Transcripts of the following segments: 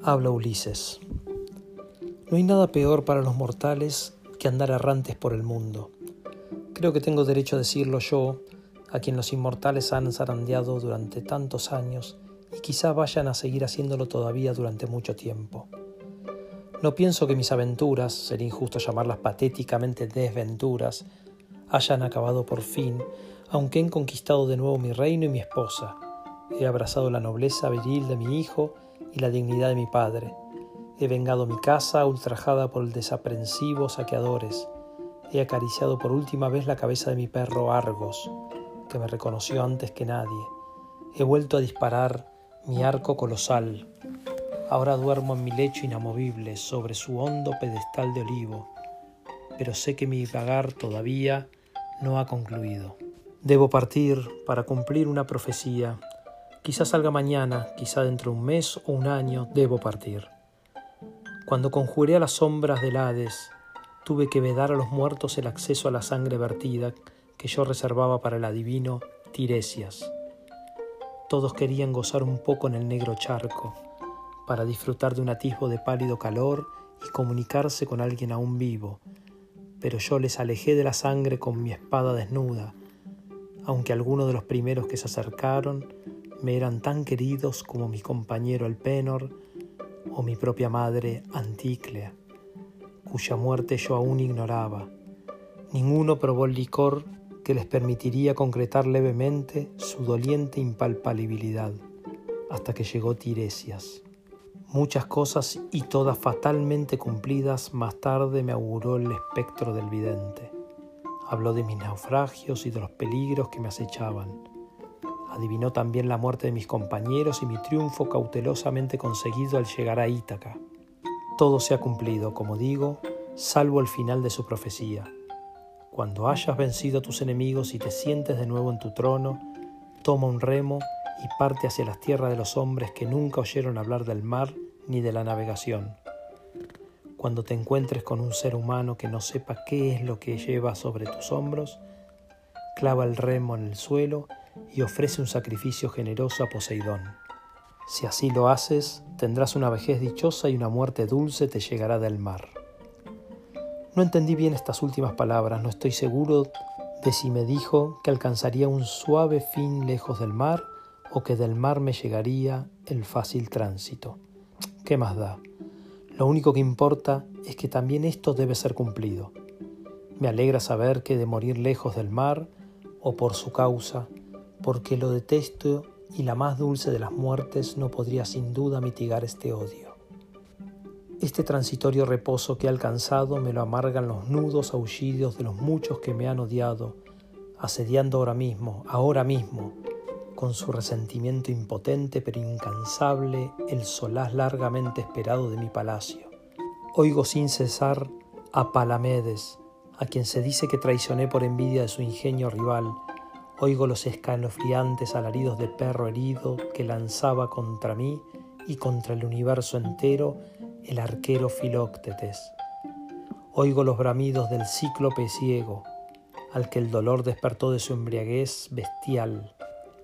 Habla Ulises. No hay nada peor para los mortales que andar errantes por el mundo. Creo que tengo derecho a decirlo yo, a quien los inmortales han zarandeado durante tantos años y quizá vayan a seguir haciéndolo todavía durante mucho tiempo. No pienso que mis aventuras, sería injusto llamarlas patéticamente desventuras, hayan acabado por fin, aunque he conquistado de nuevo mi reino y mi esposa. He abrazado la nobleza viril de mi hijo y la dignidad de mi padre. He vengado mi casa ultrajada por desaprensivos saqueadores. He acariciado por última vez la cabeza de mi perro Argos, que me reconoció antes que nadie. He vuelto a disparar mi arco colosal. Ahora duermo en mi lecho inamovible sobre su hondo pedestal de olivo, pero sé que mi vagar todavía no ha concluido. Debo partir para cumplir una profecía Quizás salga mañana, quizá dentro de un mes o un año, debo partir. Cuando conjuré a las sombras del Hades, tuve que vedar a los muertos el acceso a la sangre vertida que yo reservaba para el adivino Tiresias. Todos querían gozar un poco en el negro charco, para disfrutar de un atisbo de pálido calor y comunicarse con alguien aún vivo, pero yo les alejé de la sangre con mi espada desnuda, aunque algunos de los primeros que se acercaron me eran tan queridos como mi compañero el Penor o mi propia madre Anticlea, cuya muerte yo aún ignoraba. Ninguno probó el licor que les permitiría concretar levemente su doliente impalpabilidad, hasta que llegó Tiresias. Muchas cosas y todas fatalmente cumplidas más tarde me auguró el espectro del vidente. Habló de mis naufragios y de los peligros que me acechaban Adivinó también la muerte de mis compañeros y mi triunfo cautelosamente conseguido al llegar a Ítaca. Todo se ha cumplido, como digo, salvo el final de su profecía. Cuando hayas vencido a tus enemigos y te sientes de nuevo en tu trono, toma un remo y parte hacia las tierras de los hombres que nunca oyeron hablar del mar ni de la navegación. Cuando te encuentres con un ser humano que no sepa qué es lo que lleva sobre tus hombros, clava el remo en el suelo y ofrece un sacrificio generoso a Poseidón. Si así lo haces, tendrás una vejez dichosa y una muerte dulce te llegará del mar. No entendí bien estas últimas palabras, no estoy seguro de si me dijo que alcanzaría un suave fin lejos del mar o que del mar me llegaría el fácil tránsito. ¿Qué más da? Lo único que importa es que también esto debe ser cumplido. Me alegra saber que de morir lejos del mar, o por su causa, porque lo detesto y la más dulce de las muertes no podría sin duda mitigar este odio. Este transitorio reposo que he alcanzado me lo amargan los nudos aullidos de los muchos que me han odiado, asediando ahora mismo, ahora mismo, con su resentimiento impotente pero incansable el solaz largamente esperado de mi palacio. Oigo sin cesar a Palamedes, a quien se dice que traicioné por envidia de su ingenio rival, Oigo los escalofriantes alaridos de perro herido que lanzaba contra mí y contra el universo entero el arquero Filóctetes. Oigo los bramidos del cíclope ciego, al que el dolor despertó de su embriaguez bestial.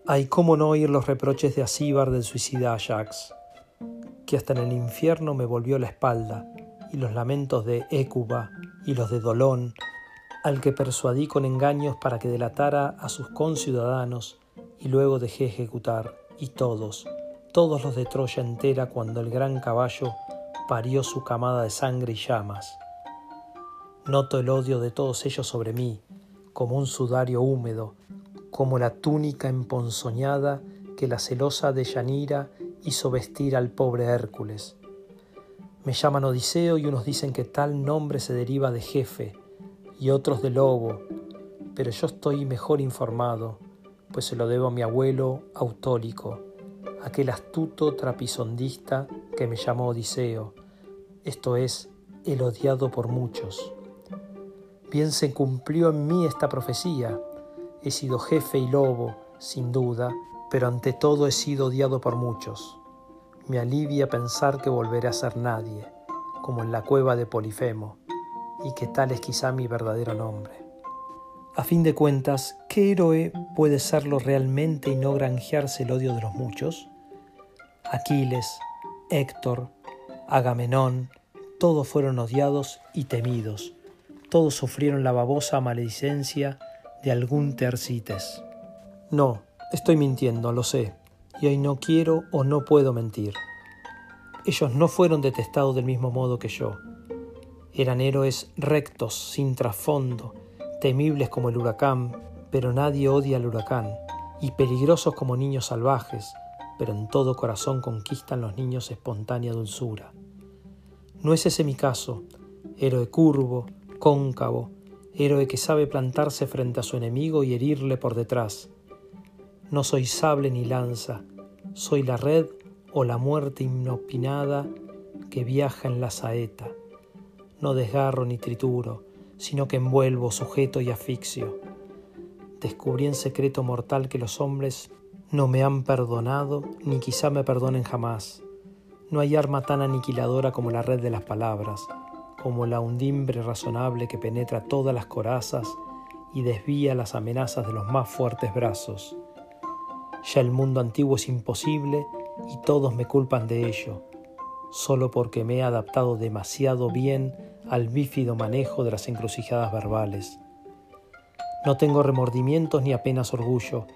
Ay, cómo no oír los reproches de Asíbar del suicida Ajax, que hasta en el infierno me volvió la espalda, y los lamentos de Écuba y los de Dolón, al que persuadí con engaños para que delatara a sus conciudadanos y luego dejé ejecutar, y todos, todos los de Troya entera cuando el gran caballo parió su camada de sangre y llamas. Noto el odio de todos ellos sobre mí, como un sudario húmedo, como la túnica emponzoñada que la celosa de Yanira hizo vestir al pobre Hércules. Me llaman Odiseo y unos dicen que tal nombre se deriva de jefe, y otros de lobo, pero yo estoy mejor informado, pues se lo debo a mi abuelo Autólico, aquel astuto trapisondista que me llamó Odiseo, esto es, el odiado por muchos. Bien se cumplió en mí esta profecía, he sido jefe y lobo, sin duda, pero ante todo he sido odiado por muchos. Me alivia pensar que volveré a ser nadie, como en la cueva de Polifemo y que tal es quizá mi verdadero nombre. A fin de cuentas, ¿qué héroe puede serlo realmente y no granjearse el odio de los muchos? Aquiles, Héctor, Agamenón, todos fueron odiados y temidos, todos sufrieron la babosa maledicencia de algún Tercites. No, estoy mintiendo, lo sé, y hoy no quiero o no puedo mentir. Ellos no fueron detestados del mismo modo que yo. Eran héroes rectos, sin trasfondo, temibles como el huracán, pero nadie odia al huracán, y peligrosos como niños salvajes, pero en todo corazón conquistan los niños espontánea dulzura. No es ese mi caso, héroe curvo, cóncavo, héroe que sabe plantarse frente a su enemigo y herirle por detrás. No soy sable ni lanza, soy la red o la muerte inopinada que viaja en la saeta. No desgarro ni trituro, sino que envuelvo, sujeto y asfixio. Descubrí en secreto mortal que los hombres no me han perdonado ni quizá me perdonen jamás. No hay arma tan aniquiladora como la red de las palabras, como la undimbre razonable que penetra todas las corazas y desvía las amenazas de los más fuertes brazos. Ya el mundo antiguo es imposible y todos me culpan de ello, solo porque me he adaptado demasiado bien al bífido manejo de las encrucijadas verbales. No tengo remordimientos ni apenas orgullo,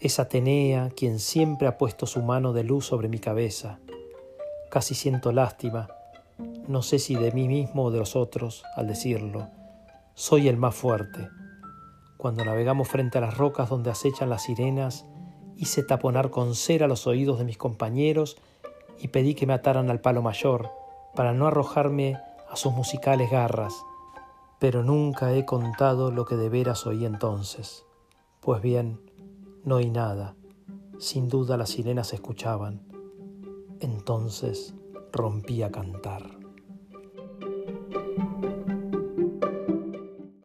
es Atenea quien siempre ha puesto su mano de luz sobre mi cabeza. Casi siento lástima, no sé si de mí mismo o de los otros, al decirlo. Soy el más fuerte. Cuando navegamos frente a las rocas donde acechan las sirenas, hice taponar con cera los oídos de mis compañeros y pedí que me ataran al palo mayor, para no arrojarme a sus musicales garras. Pero nunca he contado lo que de veras oí entonces. Pues bien, no oí nada. Sin duda las sirenas escuchaban. Entonces rompí a cantar.